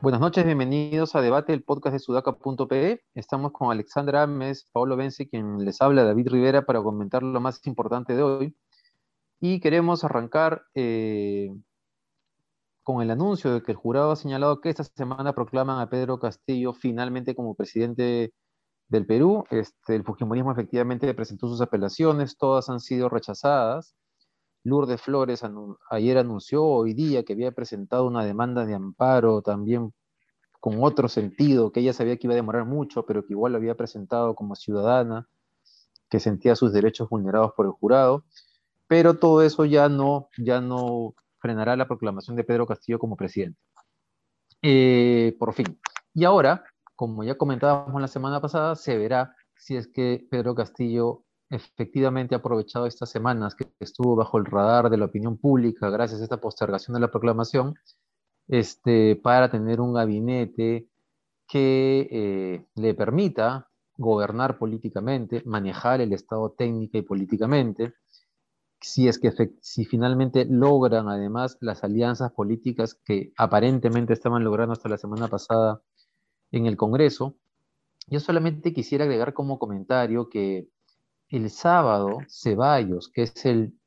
Buenas noches, bienvenidos a Debate, el podcast de sudaca.pe. Estamos con Alexandra Ames, Paolo Benzi, quien les habla, David Rivera, para comentar lo más importante de hoy. Y queremos arrancar eh, con el anuncio de que el jurado ha señalado que esta semana proclaman a Pedro Castillo finalmente como presidente del Perú. Este, el Fujimorismo efectivamente presentó sus apelaciones, todas han sido rechazadas. Lourdes Flores ayer anunció hoy día que había presentado una demanda de amparo también con otro sentido, que ella sabía que iba a demorar mucho, pero que igual lo había presentado como ciudadana, que sentía sus derechos vulnerados por el jurado. Pero todo eso ya no, ya no frenará la proclamación de Pedro Castillo como presidente. Eh, por fin. Y ahora, como ya comentábamos la semana pasada, se verá si es que Pedro Castillo efectivamente ha aprovechado estas semanas que estuvo bajo el radar de la opinión pública gracias a esta postergación de la proclamación, este, para tener un gabinete que eh, le permita gobernar políticamente, manejar el Estado técnica y políticamente, si es que si finalmente logran además las alianzas políticas que aparentemente estaban logrando hasta la semana pasada en el Congreso. Yo solamente quisiera agregar como comentario que el sábado, Ceballos, que es el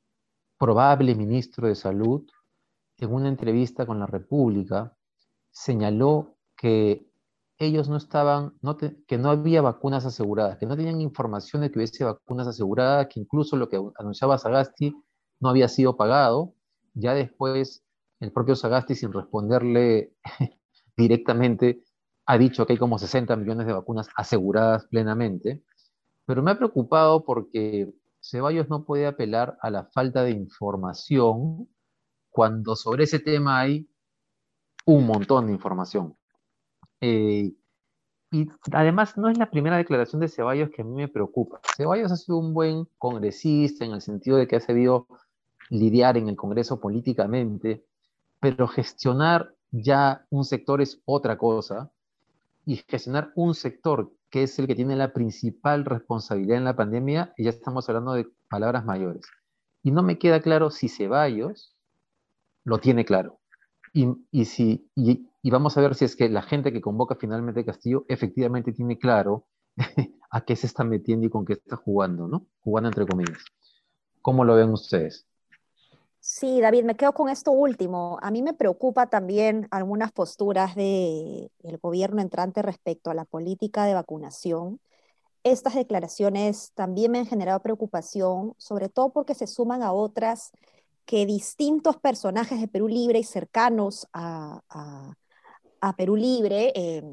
probable ministro de Salud, en una entrevista con la República, señaló que ellos no estaban, que no había vacunas aseguradas, que no tenían información de que hubiese vacunas aseguradas, que incluso lo que anunciaba Sagasti no había sido pagado. Ya después, el propio Sagasti, sin responderle directamente, ha dicho que hay como 60 millones de vacunas aseguradas plenamente. Pero me ha preocupado porque Ceballos no puede apelar a la falta de información cuando sobre ese tema hay un montón de información. Eh, y además no es la primera declaración de Ceballos que a mí me preocupa. Ceballos ha sido un buen congresista en el sentido de que ha sabido lidiar en el Congreso políticamente, pero gestionar ya un sector es otra cosa y gestionar un sector que es el que tiene la principal responsabilidad en la pandemia, y ya estamos hablando de palabras mayores. Y no me queda claro si Ceballos lo tiene claro. Y, si, y, vamos a ver si es que la gente que convoca finalmente Castillo efectivamente tiene claro a qué se está metiendo y con qué está jugando, ¿no? Jugando entre comillas. ¿Cómo lo ven ustedes? Sí, David, me quedo con esto último. A mí me preocupa también algunas posturas del gobierno entrante respecto a la política de vacunación. Estas declaraciones también me han generado preocupación, sobre todo porque se suman a otras que distintos personajes de Perú Libre y cercanos a, Perú Libre eh,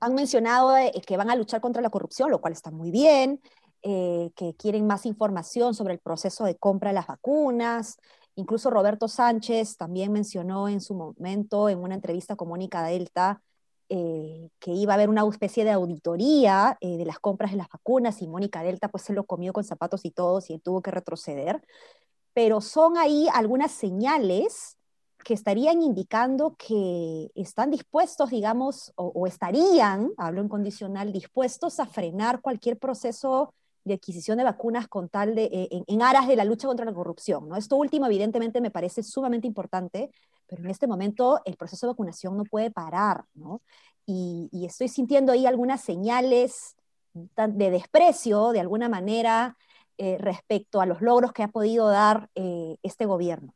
han mencionado eh, que van a luchar contra la corrupción, lo cual está muy bien, eh, que quieren más información sobre el proceso de compra de las vacunas. Incluso Roberto Sánchez también mencionó en su momento, en una entrevista con Mónica Delta, que iba a haber una especie de auditoría de las compras de las vacunas y Mónica Delta pues se lo comió con zapatos y todos y tuvo que retroceder. Pero son ahí algunas señales que estarían indicando que están dispuestos, digamos, o, estarían, hablo en condicional, dispuestos a frenar cualquier proceso de adquisición de vacunas con tal de, eh, en, aras de la lucha contra la corrupción. ¿no? Esto último, evidentemente, me parece sumamente importante, pero en este momento el proceso de vacunación no puede parar. ¿no? Y, estoy sintiendo ahí algunas señales de desprecio, de alguna manera, eh, respecto a los logros que ha podido dar eh, este gobierno.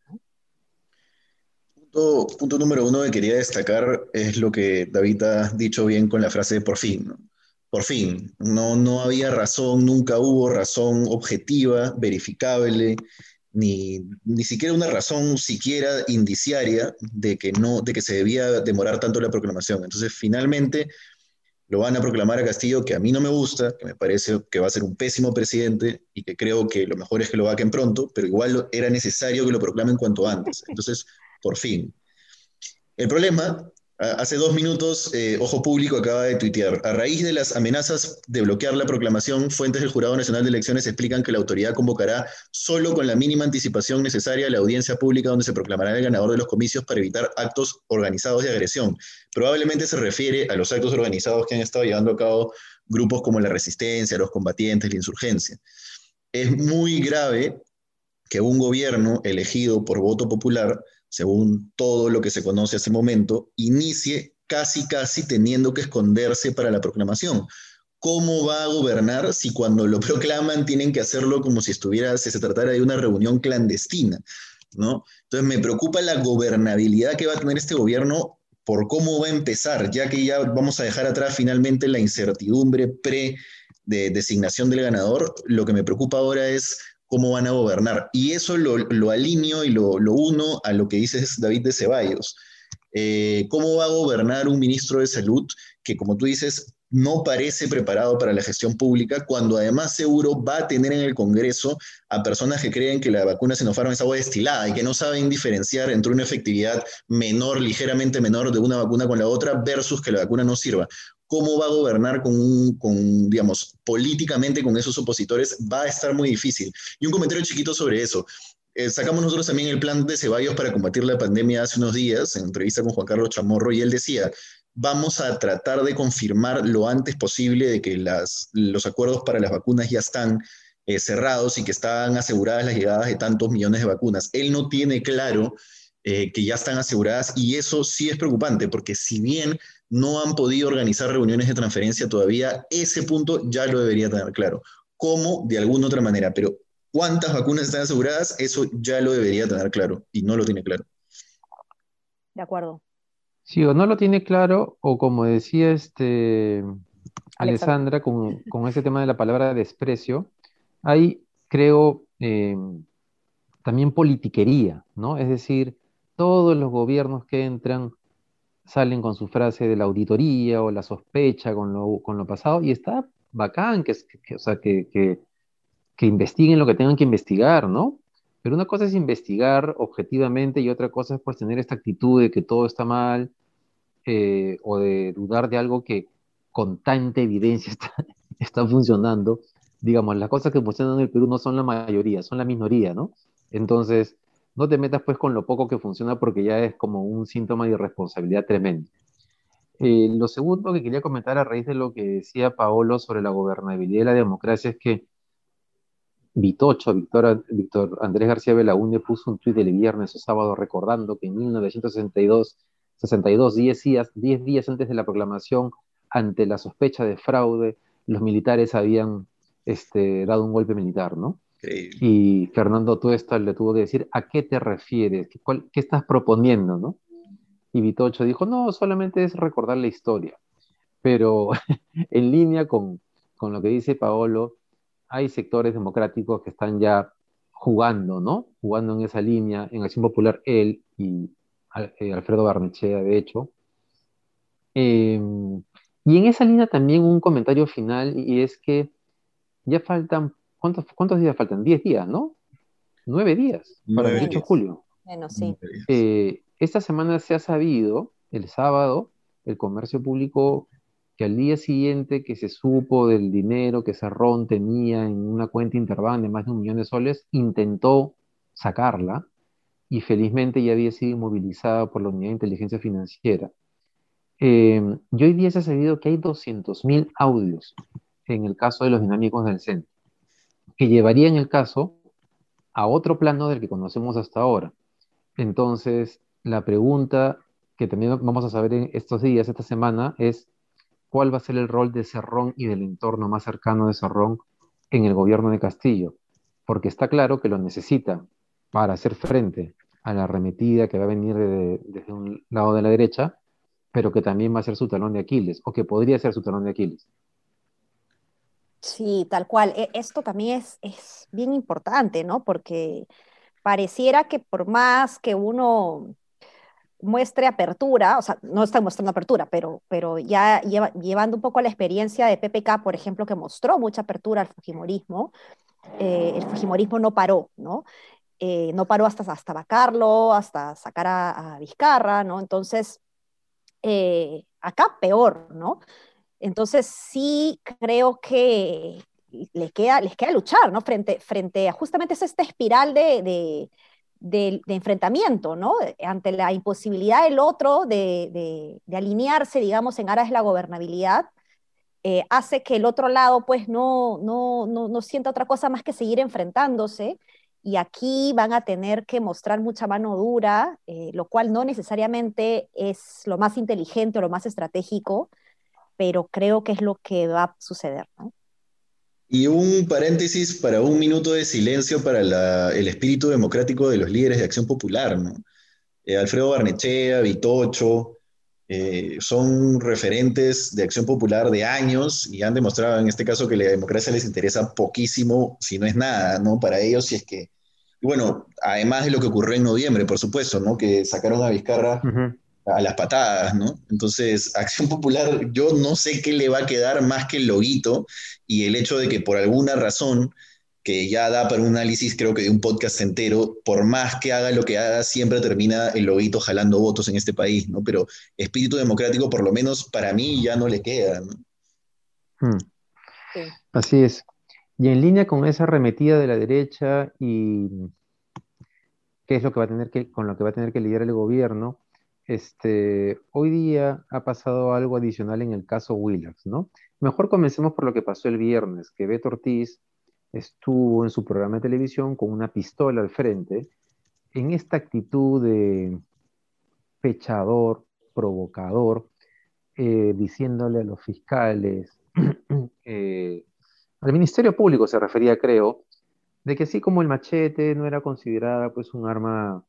Punto, número uno que quería destacar es lo que David ha dicho bien con la frase de por fin. Por fin, no, no había razón, nunca hubo razón objetiva, verificable, ni, ni siquiera una razón siquiera indiciaria de que, no, de que se debía demorar tanto la proclamación. Entonces, finalmente, lo van a proclamar a Castillo, que a mí no me gusta, que me parece que va a ser un pésimo presidente y que creo que lo mejor es que lo vaquen pronto, pero igual era necesario que lo proclamen cuanto antes. Entonces, por fin. El problema Hace dos minutos, eh, Ojo Público acaba de tuitear. A raíz de las amenazas de bloquear la proclamación, fuentes del Jurado Nacional de Elecciones explican que la autoridad convocará solo con la mínima anticipación necesaria la audiencia pública donde se proclamará el ganador de los comicios para evitar actos organizados de agresión. Probablemente se refiere a los actos organizados que han estado llevando a cabo grupos como la resistencia, los combatientes, la insurgencia. Es muy grave que un gobierno elegido por voto popular según todo lo que se conoce hasta el momento, inicie casi, casi teniendo que esconderse para la proclamación. ¿Cómo va a gobernar si cuando lo proclaman tienen que hacerlo como si estuviera, si se tratara de una reunión clandestina? ¿no? Entonces me preocupa la gobernabilidad que va a tener este gobierno por cómo va a empezar, ya que ya vamos a dejar atrás finalmente la incertidumbre pre de designación del ganador. Lo que me preocupa ahora es cómo van a gobernar. Y eso lo, alineo y lo, uno a lo que dice David de Ceballos. Eh, ¿Cómo va a gobernar un ministro de salud que, como tú dices, no parece preparado para la gestión pública, cuando además seguro va a tener en el Congreso a personas que creen que la vacuna Sinopharm es agua destilada y que no saben diferenciar entre una efectividad menor, ligeramente menor de una vacuna con la otra versus que la vacuna no sirva cómo va a gobernar con, con, digamos, políticamente con esos opositores, va a estar muy difícil. Y un comentario chiquito sobre eso. Eh, sacamos nosotros también el plan de Ceballos para combatir la pandemia hace unos días, en entrevista con Juan Carlos Chamorro, y él decía, vamos a tratar de confirmar lo antes posible de que los acuerdos para las vacunas ya están eh, cerrados y que están aseguradas las llegadas de tantos millones de vacunas. Él no tiene claro eh, que ya están aseguradas y eso sí es preocupante, porque si bien no han podido organizar reuniones de transferencia todavía, ese punto ya lo debería tener claro. ¿Cómo? De alguna otra manera, pero cuántas vacunas están aseguradas, eso ya lo debería tener claro y no lo tiene claro. De acuerdo. Sí, o no lo tiene claro, o como decía este Alessandra, con, ese tema de la palabra desprecio, hay, creo, eh, también politiquería, ¿no? Es decir, todos los gobiernos que entran salen con su frase de la auditoría o la sospecha con lo, con lo pasado y está bacán que, o sea, que, que, investiguen lo que tengan que investigar, ¿no? Pero una cosa es investigar objetivamente y otra cosa es pues tener esta actitud de que todo está mal eh, o de dudar de algo que con tanta evidencia está, está funcionando. Digamos, las cosas que funcionan en el Perú no son la mayoría, son la minoría, ¿no? Entonces, no te metas pues con lo poco que funciona porque ya es como un síntoma de irresponsabilidad tremendo. Eh, lo segundo que quería comentar a raíz de lo que decía Paolo sobre la gobernabilidad y la democracia es que Vitocho, Víctor, Víctor Andrés García Belaúnde, puso un tuit el viernes o sábado recordando que en 1962, 62, 10 días, 10 días antes de la proclamación, ante la sospecha de fraude, los militares habían este, dado un golpe militar, ¿no? Y Fernando Tuesta le tuvo que decir, ¿a qué te refieres? ¿Qué, estás proponiendo? ¿no? Y Vitocho dijo, no, solamente es recordar la historia. Pero en línea con, con lo que dice Paolo, hay sectores democráticos que están ya jugando, ¿no? Jugando en esa línea, en Acción Popular, él y eh, Alfredo Barnechea, de hecho. Em, y en esa línea también un comentario final, y es que ya faltan ¿Cuántos, ¿Cuántos días faltan? Diez días, ¿no? Nueve días para el 8 de julio. Bueno, sí. Eh, esta semana se ha sabido, el sábado, el comercio público, que al día siguiente que se supo del dinero que Cerrón tenía en una cuenta interbank de más de un millón de soles, intentó sacarla y felizmente ya había sido inmovilizada por la Unidad de Inteligencia Financiera. Eh, y hoy día se ha sabido que hay 200.000 audios en el caso de los dinámicos del centro que llevarían el caso a otro plano del que conocemos hasta ahora. Entonces, la pregunta que también vamos a saber en estos días, esta semana, es cuál va a ser el rol de Cerrón y del entorno más cercano de Cerrón en el gobierno de Castillo, porque está claro que lo necesita para hacer frente a la arremetida que va a venir desde un lado de la derecha, pero que también va a ser su talón de Aquiles, o que podría ser su talón de Aquiles. Sí, tal cual. E, esto también es, es bien importante, ¿no? Porque pareciera que por más que uno muestre apertura, o sea, no está mostrando apertura, pero, pero ya llevando un poco la experiencia de PPK, por ejemplo, que mostró mucha apertura al Fujimorismo, eh, el Fujimorismo no paró, ¿no? Eh, no paró hasta, hasta vacarlo, hasta sacar a, a, Vizcarra, ¿no? Entonces, eh, acá peor, ¿no? Entonces sí creo que les queda, les queda luchar, ¿no? Frente, frente a justamente esta espiral de, de, enfrentamiento, ¿no? Ante la imposibilidad del otro de, alinearse, digamos, en aras de la gobernabilidad, eh, hace que el otro lado, pues, no, no, no, sienta otra cosa más que seguir enfrentándose. Y aquí van a tener que mostrar mucha mano dura, eh, lo cual no necesariamente es lo más inteligente o lo más estratégico, pero creo que es lo que va a suceder, ¿no? Y un paréntesis para un minuto de silencio para el espíritu democrático de los líderes de Acción Popular, ¿no? Eh, Alfredo Barnechea, Vitocho, eh, son referentes de Acción Popular de años y han demostrado en este caso que la democracia les interesa poquísimo, si no es nada, ¿no? Para ellos, si es que, bueno, además de lo que ocurrió en noviembre, por supuesto, ¿no? Que sacaron a Vizcarra a las patadas, ¿no? Entonces, Acción Popular, yo no sé qué le va a quedar más que el loguito y el hecho de que por alguna razón, que ya da para un análisis creo que de un podcast entero, por más que haga lo que haga, siempre termina el loguito jalando votos en este país, ¿no? Pero espíritu democrático, por lo menos para mí, ya no le queda, ¿no? Hmm. Así es. Y en línea con esa arremetida de la derecha y qué es lo que va a tener que, con lo que va a tener que lidiar el gobierno, este, hoy día ha pasado algo adicional en el caso Willax, ¿no? Mejor comencemos por lo que pasó el viernes, que Beto Ortiz estuvo en su programa de televisión con una pistola al frente, en esta actitud de pechador, provocador, eh, diciéndole a los fiscales, eh, al Ministerio Público se refería, creo, de que así como el machete no era considerada pues un arma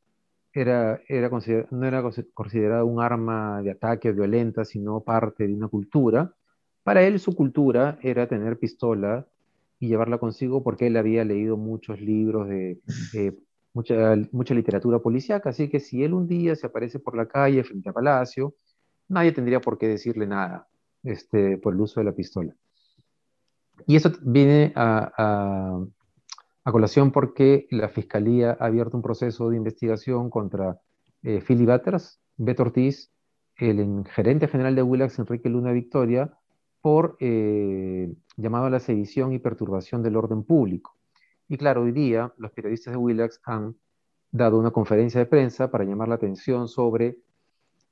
era, era no era considerado un arma de ataque violenta, sino parte de una cultura. Para él su cultura era tener pistola y llevarla consigo porque él había leído muchos libros de mucha, mucha literatura policíaca, así que si él un día se aparece por la calle frente a Palacio, nadie tendría por qué decirle nada este, por el uso de la pistola. Y eso viene a colación porque la Fiscalía ha abierto un proceso de investigación contra eh, Philly Butters, Beto Ortiz, el gerente general de Willax, Enrique Luna Victoria, por eh, llamado a la sedición y perturbación del orden público. Y claro, hoy día los periodistas de Willax han dado una conferencia de prensa para llamar la atención sobre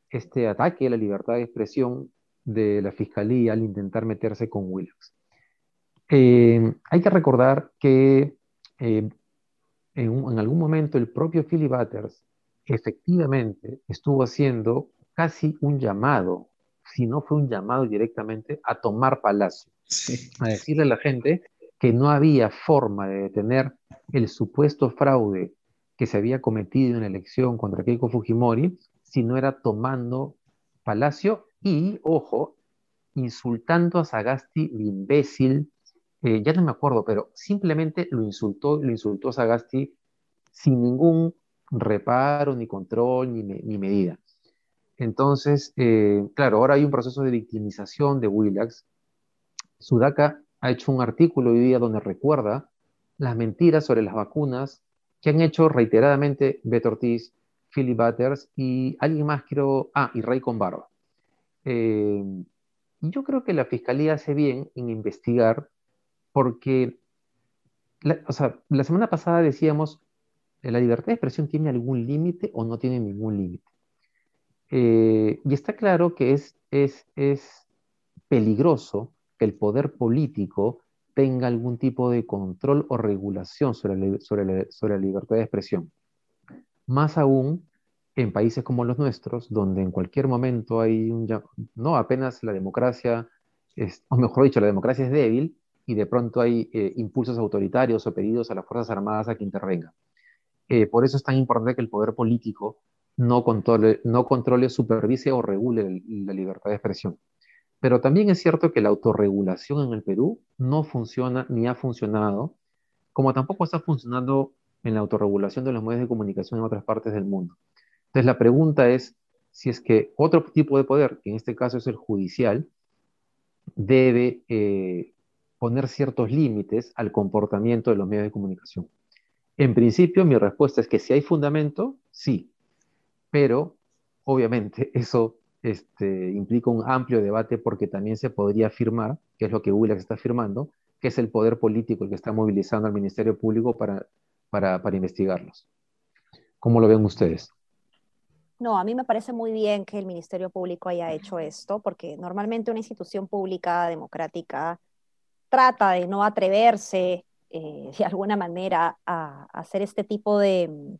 este ataque a la libertad de expresión de la Fiscalía al intentar meterse con Willax. Eh, hay que recordar que eh, en, algún momento el propio Philly Butters efectivamente estuvo haciendo casi un llamado, si no fue un llamado directamente, a tomar Palacio, a decirle a la gente que no había forma de detener el supuesto fraude que se había cometido en la elección contra Keiko Fujimori si no era tomando Palacio y, ojo, insultando a Sagasti, el imbécil, eh, ya no me acuerdo, pero simplemente lo insultó, lo insultó Sagasti sin ningún reparo, ni control, ni, medida. Entonces, eh, claro, ahora hay un proceso de victimización de Willax. Sudaka ha hecho un artículo hoy día donde recuerda las mentiras sobre las vacunas que han hecho reiteradamente Beto Ortiz, Philly Butters y alguien más, quiero, ah, y Ray con Barba. Eh, yo creo que la fiscalía hace bien en investigar porque, la, o sea, la semana pasada decíamos, ¿la libertad de expresión tiene algún límite o no tiene ningún límite? Eh, y está claro que es, es, es peligroso que el poder político tenga algún tipo de control o regulación sobre la, sobre sobre la libertad de expresión. Más aún en países como los nuestros, donde en cualquier momento hay un... No, apenas la democracia, es, o mejor dicho, la democracia es débil, y de pronto hay eh, impulsos autoritarios o pedidos a las Fuerzas Armadas a que intervengan. Eh, por eso es tan importante que el poder político no controle, no controle, supervise o regule la libertad de expresión. Pero también es cierto que la autorregulación en el Perú no funciona ni ha funcionado, como tampoco está funcionando en la autorregulación de los medios de comunicación en otras partes del mundo. Entonces la pregunta es si es que otro tipo de poder, que en este caso es el judicial, debe eh, poner ciertos límites al comportamiento de los medios de comunicación. En principio, mi respuesta es que si hay fundamento, sí, pero obviamente eso este, implica un amplio debate porque también se podría afirmar, que es lo que Willax está afirmando, que es el poder político el que está movilizando al Ministerio Público para, para, para investigarlos. ¿Cómo lo ven ustedes? No, a mí me parece muy bien que el Ministerio Público haya hecho esto, porque normalmente una institución pública democrática trata de no atreverse eh, de alguna manera a, hacer este tipo de mm,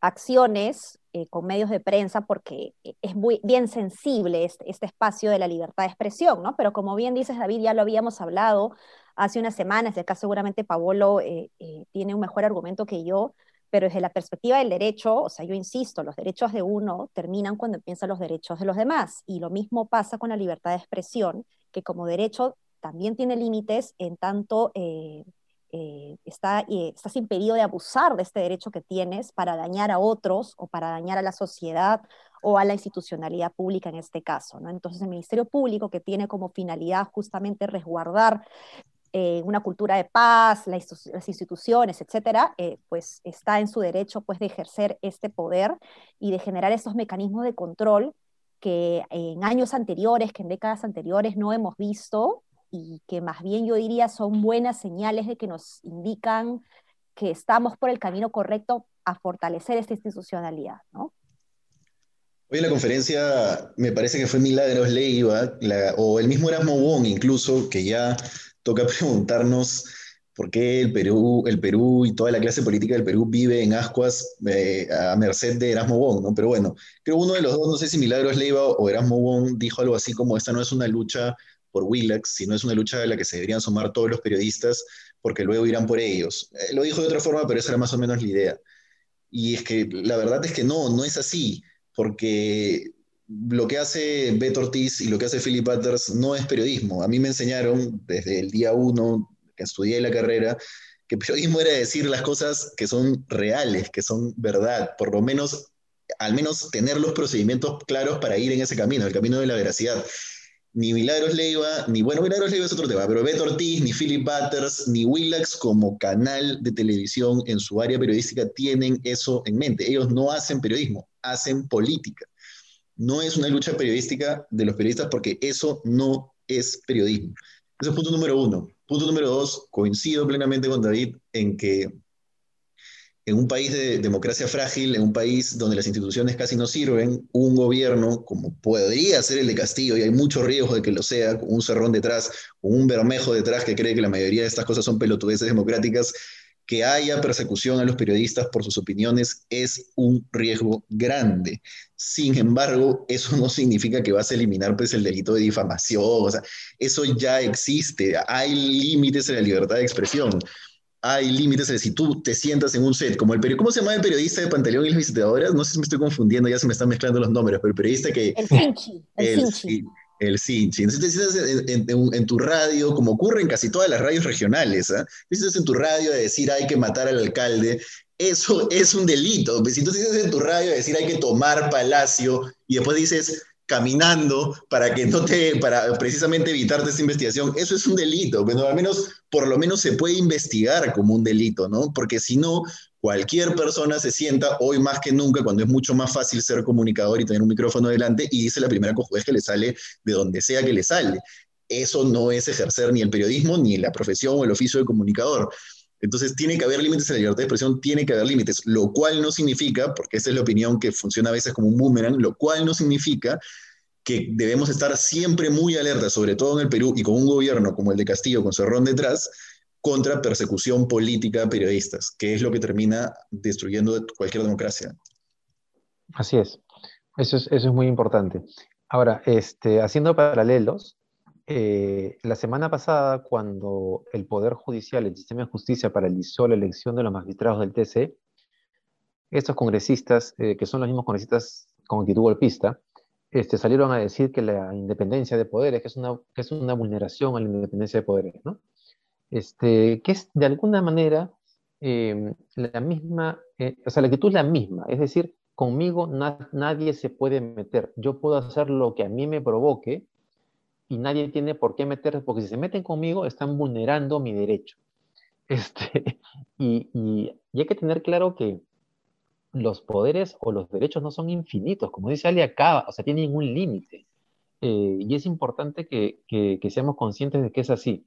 acciones eh, con medios de prensa porque es muy bien sensible este, este, espacio de la libertad de expresión, ¿no? Pero como bien dices, David, ya lo habíamos hablado hace unas semanas, de acá seguramente Paolo eh, tiene un mejor argumento que yo, pero desde la perspectiva del derecho, o sea, yo insisto, los derechos de uno terminan cuando empiezan los derechos de los demás. Y lo mismo pasa con la libertad de expresión, que como derecho también tiene límites en tanto eh, eh, está, eh, estás impedido de abusar de este derecho que tienes para dañar a otros o para dañar a la sociedad o a la institucionalidad pública en este caso. ¿no? Entonces el Ministerio Público, que tiene como finalidad justamente resguardar eh, una cultura de paz, las instituciones, etcétera, pues está en su derecho pues, de ejercer este poder y de generar esos mecanismos de control que en años anteriores, que en décadas anteriores no hemos visto y que más bien yo diría son buenas señales de que nos indican que estamos por el camino correcto a fortalecer esta institucionalidad, ¿no? Hoy en la conferencia me parece que fue Milagros Leiva, o el mismo Erasmo Wong incluso, que ya toca preguntarnos por qué el Perú, el Perú y toda la clase política del Perú vive en ascuas eh, a merced de Erasmo Wong, ¿no? Pero bueno, creo uno de los dos, no sé si Milagros Leiva o Erasmo Wong, dijo algo así como esta no es una lucha por Willax, sino es una lucha a la que se deberían sumar todos los periodistas porque luego irán por ellos. Eh, lo dijo de otra forma, pero esa era más o menos la idea. Y es que la verdad es que no, no es así, porque lo que hace Beto Ortiz y lo que hace Philip Butters no es periodismo. A mí me enseñaron desde el día uno que estudié la carrera que periodismo era decir las cosas que son reales, que son verdad, por lo menos, al menos tener los procedimientos claros para ir en ese camino, el camino de la veracidad. Ni Milagros Leiva, ni, bueno, Milagros Leiva es otro tema, pero Beto Ortiz, ni Philip Butters, ni Willax como canal de televisión en su área periodística tienen eso en mente. Ellos no hacen periodismo, hacen política. No es una lucha periodística de los periodistas porque eso no es periodismo. Ese es punto número uno. Punto número dos, coincido plenamente con David en que en un país de democracia frágil, en un país donde las instituciones casi no sirven, un gobierno como podría ser el de Castillo, y hay mucho riesgo de que lo sea, un cerrón detrás, un bermejo detrás que cree que la mayoría de estas cosas son pelotudeces democráticas, que haya persecución a los periodistas por sus opiniones es un riesgo grande. Sin embargo, eso no significa que vas a eliminar pues, el delito de difamación, o sea, eso ya existe, hay límites en la libertad de expresión. Hay límites, si tú te sientas en un set, como el periodista, ¿cómo se llama el periodista de Pantaleón y las visitadoras? No sé si me estoy confundiendo, ya se me están mezclando los nombres, pero el periodista que... El Finchi, el, el el Sinchi. Entonces te sientas en, tu radio, como ocurre en casi todas las radios regionales, ¿eh? te sientas en tu radio a decir hay que matar al alcalde, eso es un delito. Si tú te sientas en tu radio a decir hay que tomar Palacio y después dices caminando para que no te, para precisamente evitarte esta investigación, eso es un delito. Bueno, al menos, por lo menos se puede investigar como un delito, ¿no? Porque si no, cualquier persona se sienta hoy más que nunca, cuando es mucho más fácil ser comunicador y tener un micrófono delante, y dice la primera cojudez que le sale de donde sea que le sale. Eso no es ejercer ni el periodismo, ni la profesión o el oficio de comunicador. Entonces, tiene que haber límites en la libertad de expresión, tiene que haber límites, lo cual no significa, porque esa es la opinión que funciona a veces como un boomerang, lo cual no significa que debemos estar siempre muy alerta, sobre todo en el Perú y con un gobierno como el de Castillo, con Cerrón detrás, contra persecución política a periodistas, que es lo que termina destruyendo cualquier democracia. Así es, eso es, eso es muy importante. Ahora, este, haciendo paralelos, eh, la semana pasada, cuando el Poder Judicial, el sistema de justicia paralizó la elección de los magistrados del TC, estos congresistas, eh, que son los mismos congresistas con actitud golpista, este, salieron a decir que la independencia de poderes, es una vulneración a la independencia de poderes, ¿no? Este, que es de alguna manera em, la misma, eh, o sea, la actitud es la misma, es decir, conmigo nadie se puede meter, yo puedo hacer lo que a mí me provoque, y nadie tiene por qué meterse, porque si se meten conmigo están vulnerando mi derecho. Este, y, hay que tener claro que los poderes o los derechos no son infinitos, como dice Ali acá, o sea, tienen un límite. Eh, y es importante que, seamos conscientes de que es así.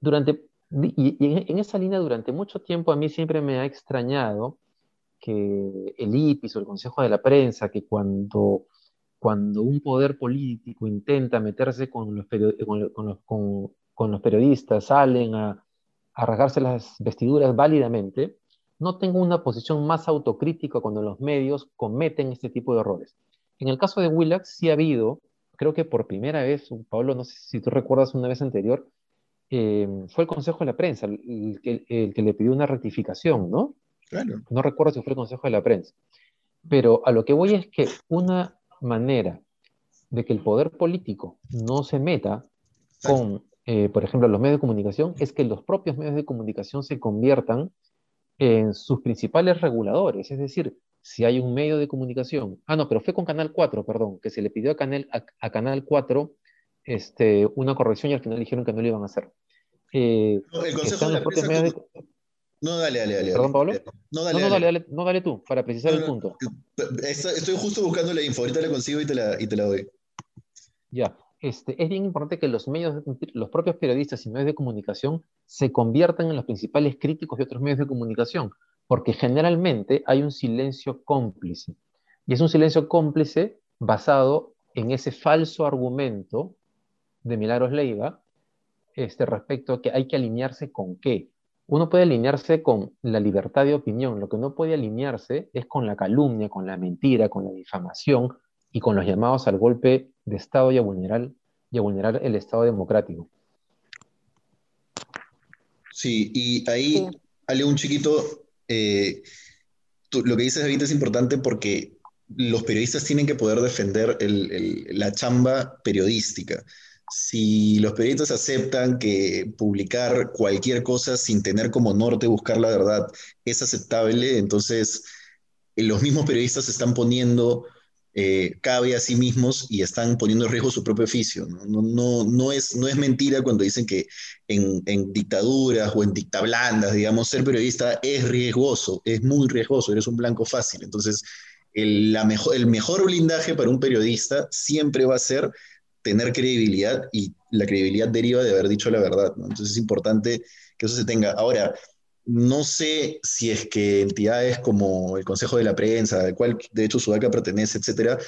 Durante, y, en, esa línea, durante mucho tiempo, a mí siempre me ha extrañado que el IPIS o el Consejo de la Prensa, que cuando, cuando un poder político intenta meterse con los, con los, periodistas, salen a, a rasgarse las vestiduras válidamente, no tengo una posición más autocrítica cuando los medios cometen este tipo de errores. En el caso de Willax sí ha habido creo que por primera vez, Pablo, no sé si tú recuerdas una vez anterior, eh, fue el Consejo de la Prensa el, que, le pidió una rectificación, ¿no? Claro. No recuerdo si fue el Consejo de la Prensa. Pero a lo que voy es que una manera de que el poder político no se meta con, eh, por ejemplo, los medios de comunicación es que los propios medios de comunicación se conviertan en sus principales reguladores. Es decir, si hay un medio de comunicación, ah, no, pero fue con Canal 4, perdón, que se le pidió a Canal, a, Canal 4 este, una corrección y al final dijeron que no lo iban a hacer. Eh, no, el Consejo de la Prensa... No, dale, dale, dale. ¿Perdón, Pablo? No, dale, no, dale, no, dale tú, para precisar el punto. Estoy justo buscando la info, ahorita la consigo y te la, y te la doy. Ya, este, es bien importante que los medios, los propios periodistas y medios de comunicación se conviertan en los principales críticos de otros medios de comunicación, porque generalmente hay un silencio cómplice. Y es un silencio cómplice basado en ese falso argumento de Milagros Leiva este, respecto a que hay que alinearse con qué. Uno puede alinearse con la libertad de opinión, lo que no puede alinearse es con la calumnia, con la mentira, con la difamación y con los llamados al golpe de Estado y a vulnerar, y a vulnerar el Estado democrático. Sí, y ahí, sí. un chiquito, eh, lo que dices ahorita es importante porque los periodistas tienen que poder defender la chamba periodística. Si los periodistas aceptan que publicar cualquier cosa sin tener como norte buscar la verdad es aceptable, entonces eh, los mismos periodistas están poniendo eh, cabe a sí mismos y están poniendo en riesgo su propio oficio. No, no, no, es, no es mentira cuando dicen que en, en, dictaduras o en dictablandas, digamos, ser periodista es riesgoso, es muy riesgoso, eres un blanco fácil. Entonces, el, mejor, el mejor blindaje para un periodista siempre va a ser tener credibilidad y la credibilidad deriva de haber dicho la verdad. Entonces, es importante que eso se tenga. Ahora, no sé si es que entidades como el Consejo de la Prensa, al cual de hecho Sudaca pertenece, etcétera,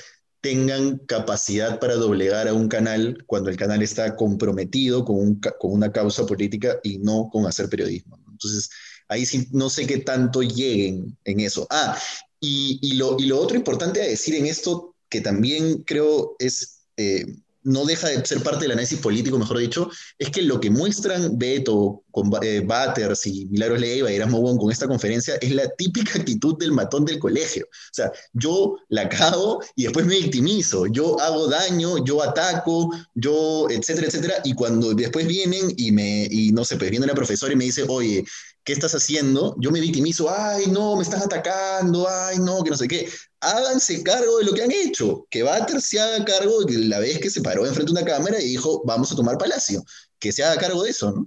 tengan capacidad para doblegar a un canal cuando el canal está comprometido con, una causa política y no con hacer periodismo. Entonces, ahí sí no sé qué tanto lleguen en eso. Ah, y, lo, otro importante a decir en esto, que también creo es eh, no deja de ser parte del análisis político, mejor dicho, es que lo que muestran Beto, con eh, Batters y Milagros Leiva y Erasmo Bon con esta conferencia es la típica actitud del matón del colegio. O sea, yo la cago y después me victimizo, yo hago daño, yo ataco, yo, etcétera, etcétera, y cuando después vienen y me, y no sé, pues viene la profesora y me dice, oye, ¿qué estás haciendo? Yo me victimizo, ay, no, me estás atacando, ay, no, que no sé qué. Háganse cargo de lo que han hecho, que Bater se haga cargo de la vez que se paró enfrente de una cámara y dijo, vamos a tomar Palacio, que se haga cargo de eso, ¿no?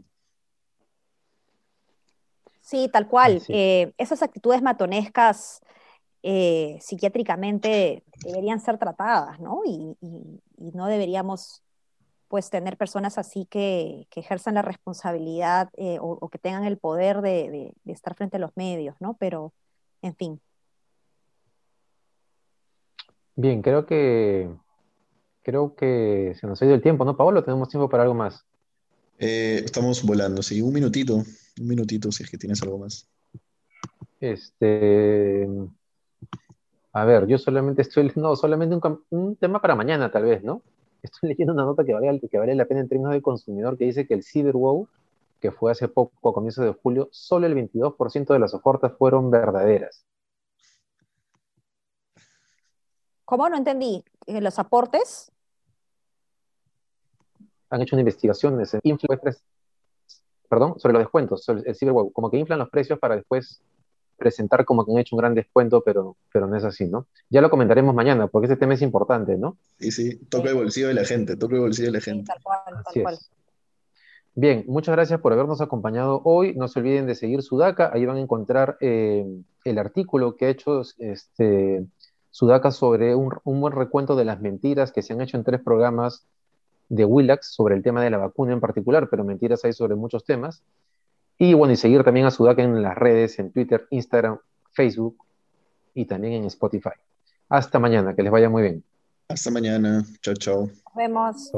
Sí, tal cual. Eh, esas actitudes matonescas eh, psiquiátricamente deberían ser tratadas, ¿no? y no deberíamos pues tener personas así que, que ejerzan la responsabilidad eh, o, que tengan el poder de, estar frente a los medios, ¿no? Pero, en fin. Bien, creo que creo que se nos ha ido el tiempo, ¿no, Pablo? ¿Tenemos tiempo para algo más? Eh, estamos volando, sí, un minutito, un minutito si es que tienes algo más. Este, a ver, yo solamente estoy, no, solamente un, un tema para mañana tal vez, ¿no? Estoy leyendo una nota que vale, que vale la pena en términos de consumidor que dice que el CyberWow, que fue hace poco, a comienzos de julio, solo el 22% de las ofertas fueron verdaderas. ¿Cómo? No entendí. ¿Los aportes? Han hecho una investigación perdón, sobre los descuentos, sobre el CyberWow, como que inflan los precios para después presentar como que han hecho un gran descuento, pero, pero no es así, ¿no? Ya lo comentaremos mañana, porque ese tema es importante, ¿no? Sí, sí, toca el bolsillo de la gente, toca el bolsillo de la gente. tal cual, tal cual. Bien, muchas gracias por habernos acompañado hoy. No se olviden de seguir Sudaca. Ahí van a encontrar eh, el artículo que ha hecho este, Sudaca sobre un, buen recuento de las mentiras que se han hecho en tres programas de Willax sobre el tema de la vacuna en particular, pero mentiras hay sobre muchos temas. Y bueno, y seguir también a Sudaca en las redes, en Twitter, Instagram, Facebook y también en Spotify. Hasta mañana, que les vaya muy bien. Hasta mañana. Chao, chao. Nos vemos.